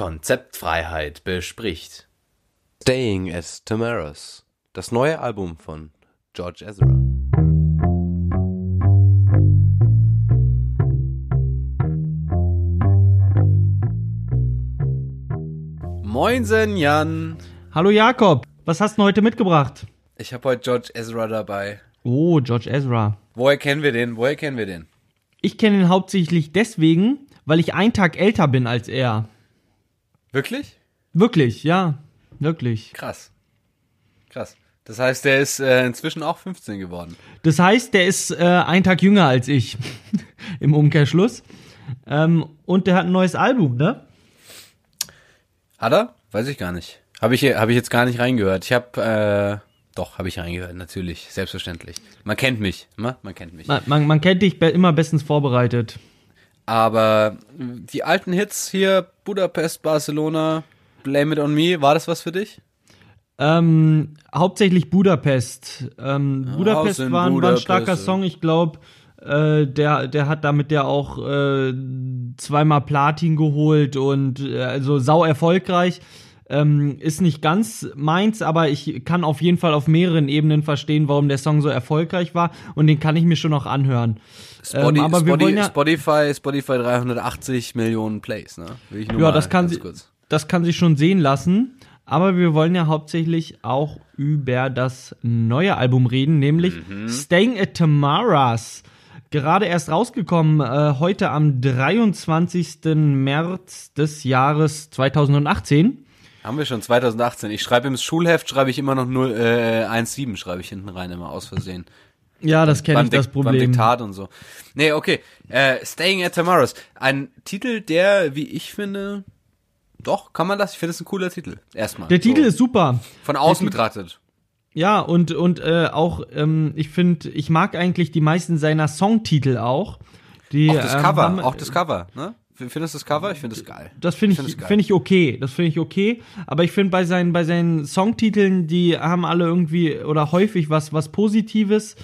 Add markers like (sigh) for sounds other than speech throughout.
Konzeptfreiheit bespricht. Staying as Tamaras, das neue Album von George Ezra. Moinsen, Jan. Hallo Jakob, was hast du heute mitgebracht? Ich habe heute George Ezra dabei. Oh, George Ezra. Woher kennen wir den? Woher kennen wir den? Ich kenne ihn hauptsächlich deswegen, weil ich einen Tag älter bin als er. Wirklich? Wirklich, ja. Wirklich. Krass. Krass. Das heißt, der ist äh, inzwischen auch 15 geworden. Das heißt, der ist äh, einen Tag jünger als ich. (laughs) Im Umkehrschluss. Ähm, und der hat ein neues Album, ne? Hat er? Weiß ich gar nicht. Habe ich, hab ich jetzt gar nicht reingehört. Ich habe, äh, doch, habe ich reingehört, natürlich, selbstverständlich. Man kennt mich, ne? man kennt mich. Man, man, man kennt dich be immer bestens vorbereitet. Aber die alten Hits hier, Budapest, Barcelona, Blame It On Me, war das was für dich? Ähm, hauptsächlich Budapest. Ähm, Ja, Budapest war, ein- war ein Budapest, starker. Song. Ich glaube, äh, der, der hat damit ja auch äh, zweimal Platin geholt und äh, also sau erfolgreich. Ähm, ist nicht ganz meins, aber ich kann auf jeden Fall auf mehreren Ebenen verstehen, warum der Song so erfolgreich war und den kann ich mir schon noch anhören. Spotty, Ähm, aber Spotty, ja- Spotify, Spotify 380 Millionen Plays, ne? Will ich nur Ja, das kann sie-. Das kann sich schon sehen lassen. Aber wir wollen ja hauptsächlich auch über das neue Album reden, nämlich Mhm. Staying at Tamaras. Gerade erst rausgekommen, äh, heute am 23. März des Jahres 2018. Haben wir schon 2018. Ich schreibe im Schulheft, schreibe ich immer noch 0, äh, 1,7 schreibe ich hinten rein, immer aus Versehen. Ja, das kenne ich, das Dik- beim Problem. Diktat und so. Nee, okay. Äh, Staying at Tomorrow's. Ein Titel, der, wie ich finde, doch, kann man das? Ich finde es ein cooler Titel. Erstmal. Der Titel so. ist super. Von außen der betrachtet. Ja, und, und äh, auch, ähm, ich finde, ich mag eigentlich die meisten seiner Songtitel auch. Die, Auch das ähm, Cover, haben- auch das Cover, ne? Findest du das Cover? Ich finde es geil. Das finde find ich, geil. finde ich okay. Das finde ich okay. Aber ich finde bei seinen, bei seinen Songtiteln, die haben alle irgendwie oder häufig was, was Positives.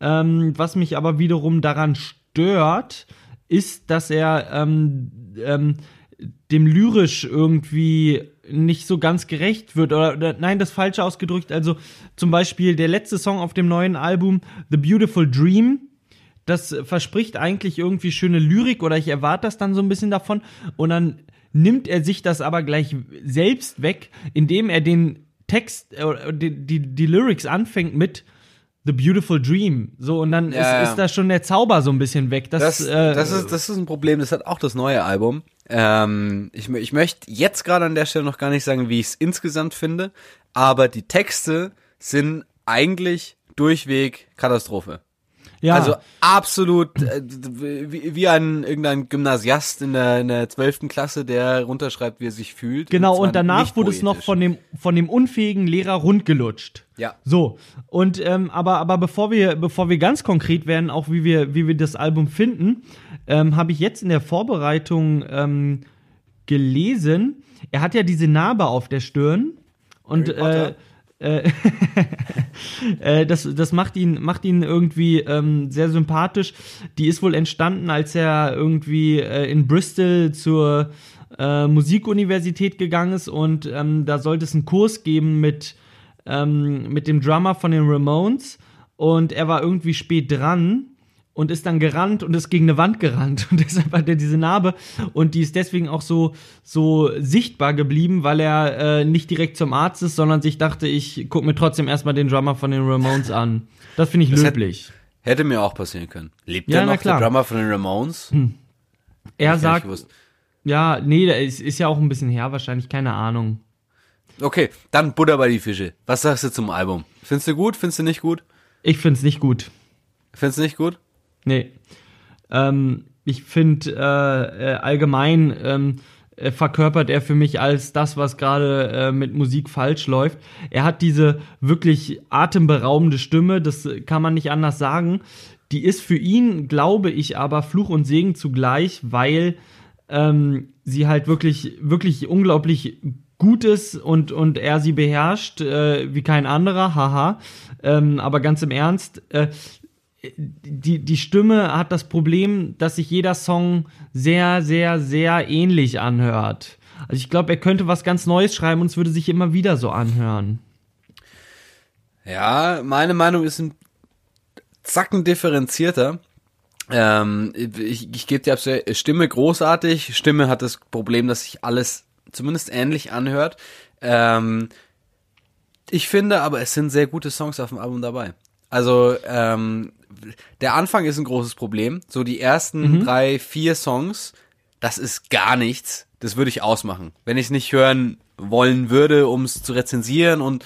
Ähm, was mich aber wiederum daran stört, ist, dass er ähm, ähm, dem lyrisch irgendwie nicht so ganz gerecht wird. Oder, oder nein, das falsche ausgedrückt. Also zum Beispiel der letzte Song auf dem neuen Album, The Beautiful Dream, das verspricht eigentlich irgendwie schöne Lyrik oder ich erwarte das dann so ein bisschen davon und dann nimmt er sich das aber gleich selbst weg, indem er den Text, äh, die, die, die Lyrics anfängt mit The Beautiful Dream. So, und dann Ja, ist, ist da schon der Zauber so ein bisschen weg. Das, Das, äh, das, ist, das ist ein Problem, das hat auch das neue Album. Ähm, ich, ich möchte jetzt gerade an der Stelle noch gar nicht sagen, wie ich es insgesamt finde, aber die Texte sind eigentlich durchweg Katastrophe. Ja, Also absolut äh, wie, wie ein irgendein Gymnasiast in der, in der 12. Klasse, der runterschreibt, wie er sich fühlt. Genau, zwar und danach wurde es noch von dem, von dem unfähigen Lehrer rundgelutscht. Ja. So, und ähm, aber, aber bevor wir, bevor wir ganz konkret werden, auch wie wir, wie wir das Album finden, ähm, habe ich jetzt in der Vorbereitung ähm, gelesen, er hat ja diese Narbe auf der Stirn und äh, äh, (laughs) äh, das, das macht ihn, macht ihn irgendwie ähm, sehr sympathisch. Die ist wohl entstanden, als er irgendwie äh, in Bristol zur äh, Musikuniversität gegangen ist und ähm, da sollte es einen Kurs geben mit, ähm, mit dem Drummer von den Ramones und er war irgendwie spät dran und ist dann gerannt und ist gegen eine Wand gerannt und (laughs) deshalb hat er diese Narbe und die ist deswegen auch so so sichtbar geblieben, weil er äh, nicht direkt zum Arzt ist, sondern sich dachte, ich guck mir trotzdem erstmal den Drummer von den Ramones an. Das finde ich Das löblich. Hätte mir auch passieren können. Lebt Ja, der noch, klar. der Drummer von den Ramones? er gar nicht sagt, ja, nee, der ist, ist ja auch ein bisschen her, wahrscheinlich, keine Ahnung. Okay, dann Butter bei die Fische. Was sagst du zum Album? Findest du gut? Findest du nicht gut? Ich find's nicht gut. Findest du nicht gut? Nee. Ähm, ich finde äh, äh, allgemein ähm, äh, verkörpert er für mich als das, was gerade äh, mit Musik falsch läuft. Er hat diese wirklich atemberaubende Stimme, das kann man nicht anders sagen. Die ist für ihn, glaube ich, aber Fluch und Segen zugleich, weil ähm, sie halt wirklich, wirklich unglaublich gut ist und, und er sie beherrscht äh, wie kein anderer, haha. Ähm, aber ganz im Ernst, äh, die, die Stimme hat das Problem, dass sich jeder Song sehr, sehr, sehr ähnlich anhört. Also ich glaube, er könnte was ganz Neues schreiben und es würde sich immer wieder so anhören. Ja, meine Meinung ist ein Zacken differenzierter. Ähm, ich ich gebe dir absolut Stimme großartig. Stimme hat das Problem, dass sich alles zumindest ähnlich anhört. Ähm, ich finde aber, es sind sehr gute Songs auf dem Album dabei. Also ähm, der Anfang ist ein großes Problem. So die ersten drei, vier Songs, das ist gar nichts. Das würde ich ausmachen. Wenn ich es nicht hören wollen würde, um es zu rezensieren und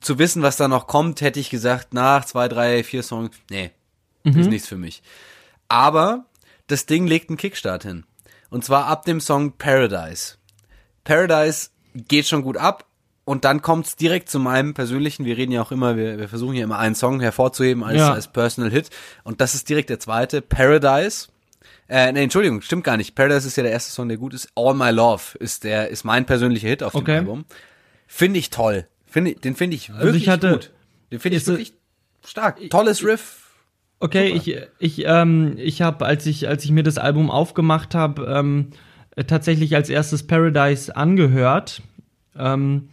zu wissen, was da noch kommt, hätte ich gesagt, nach zwei, drei, vier Songs, nee, ist nichts für mich. Aber das Ding legt einen Kickstart hin. Und zwar ab dem Song Paradise. Paradise geht schon gut ab und dann kommt's direkt zu meinem persönlichen, wir reden ja auch immer, wir, wir versuchen ja immer einen Song hervorzuheben als, Ja. als Personal Hit und das ist direkt der zweite, Paradise. Äh, nee, Entschuldigung, stimmt gar nicht. Paradise ist ja der erste Song, der gut ist. All My Love ist der, ist mein persönlicher Hit auf dem Okay. Album. Finde ich toll. Finde, den finde ich wirklich Also ich hatte- gut. Den finde ich wirklich stark. Tolles Riff. Okay, ich, ich, ähm, ich habe, als ich, als ich mir das Album aufgemacht habe, ähm, äh, tatsächlich als erstes Paradise angehört ähm,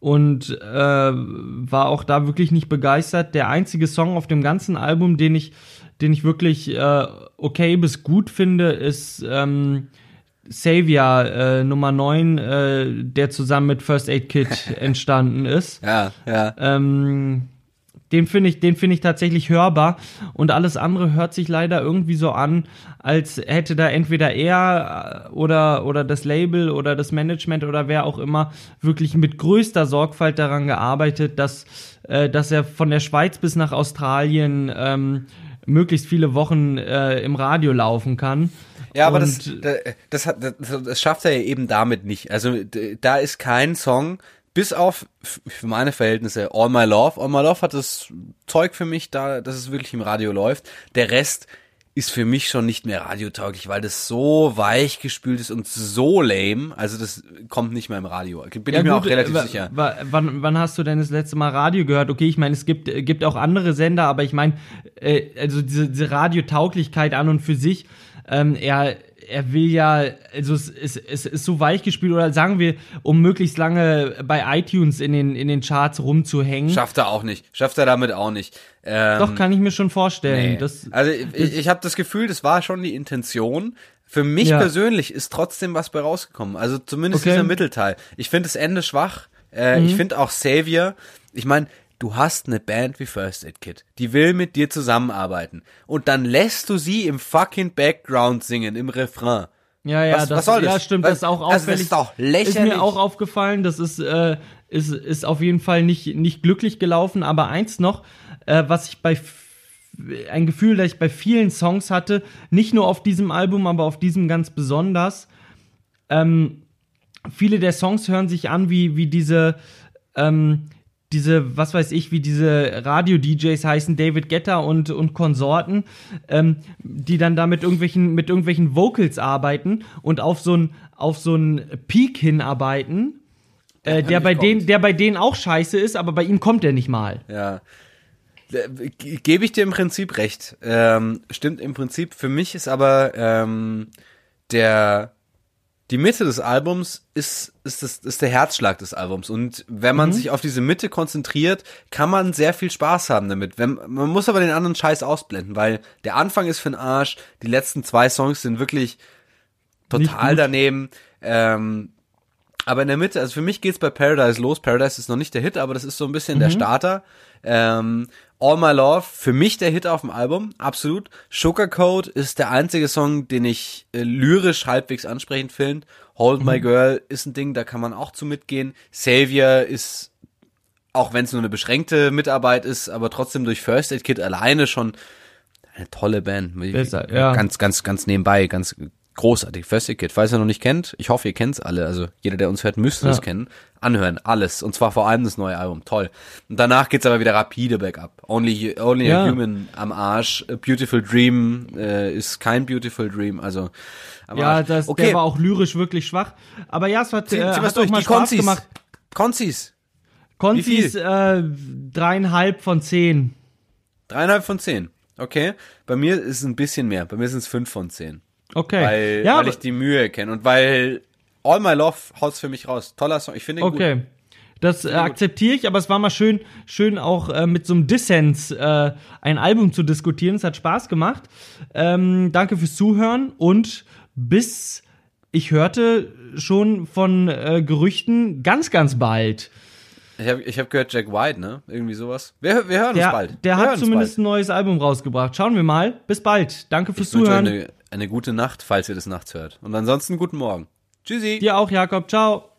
und äh, war auch da wirklich nicht begeistert. Der einzige Song auf dem ganzen Album, den ich, den ich wirklich äh, okay bis gut finde, ist ähm, Savior äh, Nummer 9, äh, der zusammen mit First Aid Kit (laughs) entstanden ist. Ja, ja. Ähm, den finde ich, den finde ich tatsächlich hörbar und alles andere hört sich leider irgendwie so an, als hätte da entweder er äh, oder oder das Label oder das Management oder wer auch immer wirklich mit größter Sorgfalt daran gearbeitet, dass äh, dass er von der Schweiz bis nach Australien ähm, möglichst viele Wochen äh, im Radio laufen kann. Ja, aber das, das, hat, das, das schafft er ja eben damit nicht. Also da ist kein Song, bis auf für meine Verhältnisse All My Love. All My Love hat das Zeug für mich da, dass es wirklich im Radio läuft. Der Rest ist für mich schon nicht mehr radiotauglich, weil das so weich gespült ist und so lame. Also das kommt nicht mehr im Radio. Bin ich mir auch relativ sicher. wa- Wann, wann hast du denn das letzte Mal Radio gehört? Okay, ich meine, es gibt, gibt auch andere Sender, aber ich meine, äh, also diese, diese Radiotauglichkeit an und für sich, ähm, er, er will ja, also es, es, es ist so weich gespielt oder sagen wir, um möglichst lange bei iTunes in den, in den Charts rumzuhängen. Schafft er auch nicht. Schafft er damit auch nicht. Ähm, Doch, kann ich mir schon vorstellen. Nee. Das, also ich, ich habe das Gefühl, das war schon die Intention. Für mich Ja. persönlich ist trotzdem was bei rausgekommen. Also zumindest Okay. Mhm. dieser Mittelteil. Ich finde das Ende schwach. Äh, Ich finde auch Savior. Ich meine, du hast eine Band wie First Aid Kid. Die will mit dir zusammenarbeiten. Und dann lässt du sie im fucking Background singen, im Refrain. Ja, ja, Was- das, was soll ja, das? stimmt, Was- das ist auch also das auffällig. ist doch Ist lächerlich. mir auch aufgefallen, das ist, äh, ist, ist auf jeden Fall nicht, nicht glücklich gelaufen, aber eins noch, äh, was ich bei ein Gefühl, das ich bei vielen Songs hatte, nicht nur auf diesem Album, aber auf diesem ganz besonders. Ähm, viele der Songs hören sich an wie, wie diese, ähm, diese, was weiß ich, wie diese Radio-DJs heißen, David Guetta und, und Konsorten, ähm, die dann da mit irgendwelchen, mit irgendwelchen Vocals arbeiten und auf so ein, auf so Peak hinarbeiten, äh, der, bei kommt. denen, der bei denen auch scheiße ist, aber bei ihm kommt er nicht mal. Ja. Äh, ge- Gebe ich dir im Prinzip recht. Ähm, stimmt im Prinzip. Für mich ist aber ähm, der die Mitte des Albums ist ist das ist der Herzschlag des Albums und wenn man sich auf diese Mitte konzentriert, kann man sehr viel Spaß haben damit. Wenn, man muss aber den anderen Scheiß ausblenden, weil der Anfang ist für den Arsch, die letzten zwei Songs sind wirklich total daneben. Ähm, aber in der Mitte, also für mich geht's bei Paradise los. Paradise ist noch nicht der Hit, aber das ist so ein bisschen der Starter. Ähm, All My Love, für mich der Hit auf dem Album, absolut. Sugarcoat ist der einzige Song, den ich äh, lyrisch halbwegs ansprechend finde. Hold My Girl ist ein Ding, da kann man auch zu mitgehen. Savior ist, auch wenn es nur eine beschränkte Mitarbeit ist, aber trotzdem durch First Aid Kit alleine schon eine tolle Band. Besser, ja. Ganz, ganz, ganz nebenbei, ganz großartig. First Aid Kit, falls ihr noch nicht kennt, ich hoffe, ihr kennt's alle. Also jeder, der uns hört, müsste es Ja. kennen. Anhören, alles. Und zwar vor allem das neue Album. Toll. Und danach geht's aber wieder rapide bergab. Only, only Ja. a Human am Arsch. A Beautiful Dream äh, ist kein Beautiful Dream. Also Ja, Arsch. das, okay. der war auch lyrisch wirklich schwach. Aber ja, es hat, äh, hat auch durch. mal Die Spaß Konzis. gemacht. Konzis. Konzis äh, dreieinhalb von zehn. Dreieinhalb von zehn. Okay. Bei mir ist es ein bisschen mehr. Bei mir sind es fünf von zehn. Okay. Weil, ja, weil ich die Mühe kenne und weil All My Love haut's für mich raus. Toller Song. Ich finde ihn gut. Okay. Das äh, akzeptiere ich, aber es war mal schön, schön auch äh, mit so einem Dissens äh, ein Album zu diskutieren. Es hat Spaß gemacht. Ähm, danke fürs Zuhören und bis ich hörte schon von äh, Gerüchten ganz, ganz bald. Ich habe ich hab gehört Jack White, ne? Irgendwie sowas. Wir, wir hören Der, uns bald. der wir hat zumindest bald. ein neues Album rausgebracht. Schauen wir mal. Bis bald. Danke fürs Ich Zuhören. Eine, gute Nacht, falls ihr das nachts hört. Und ansonsten guten Morgen. Tschüssi. Dir auch, Jakob. Ciao.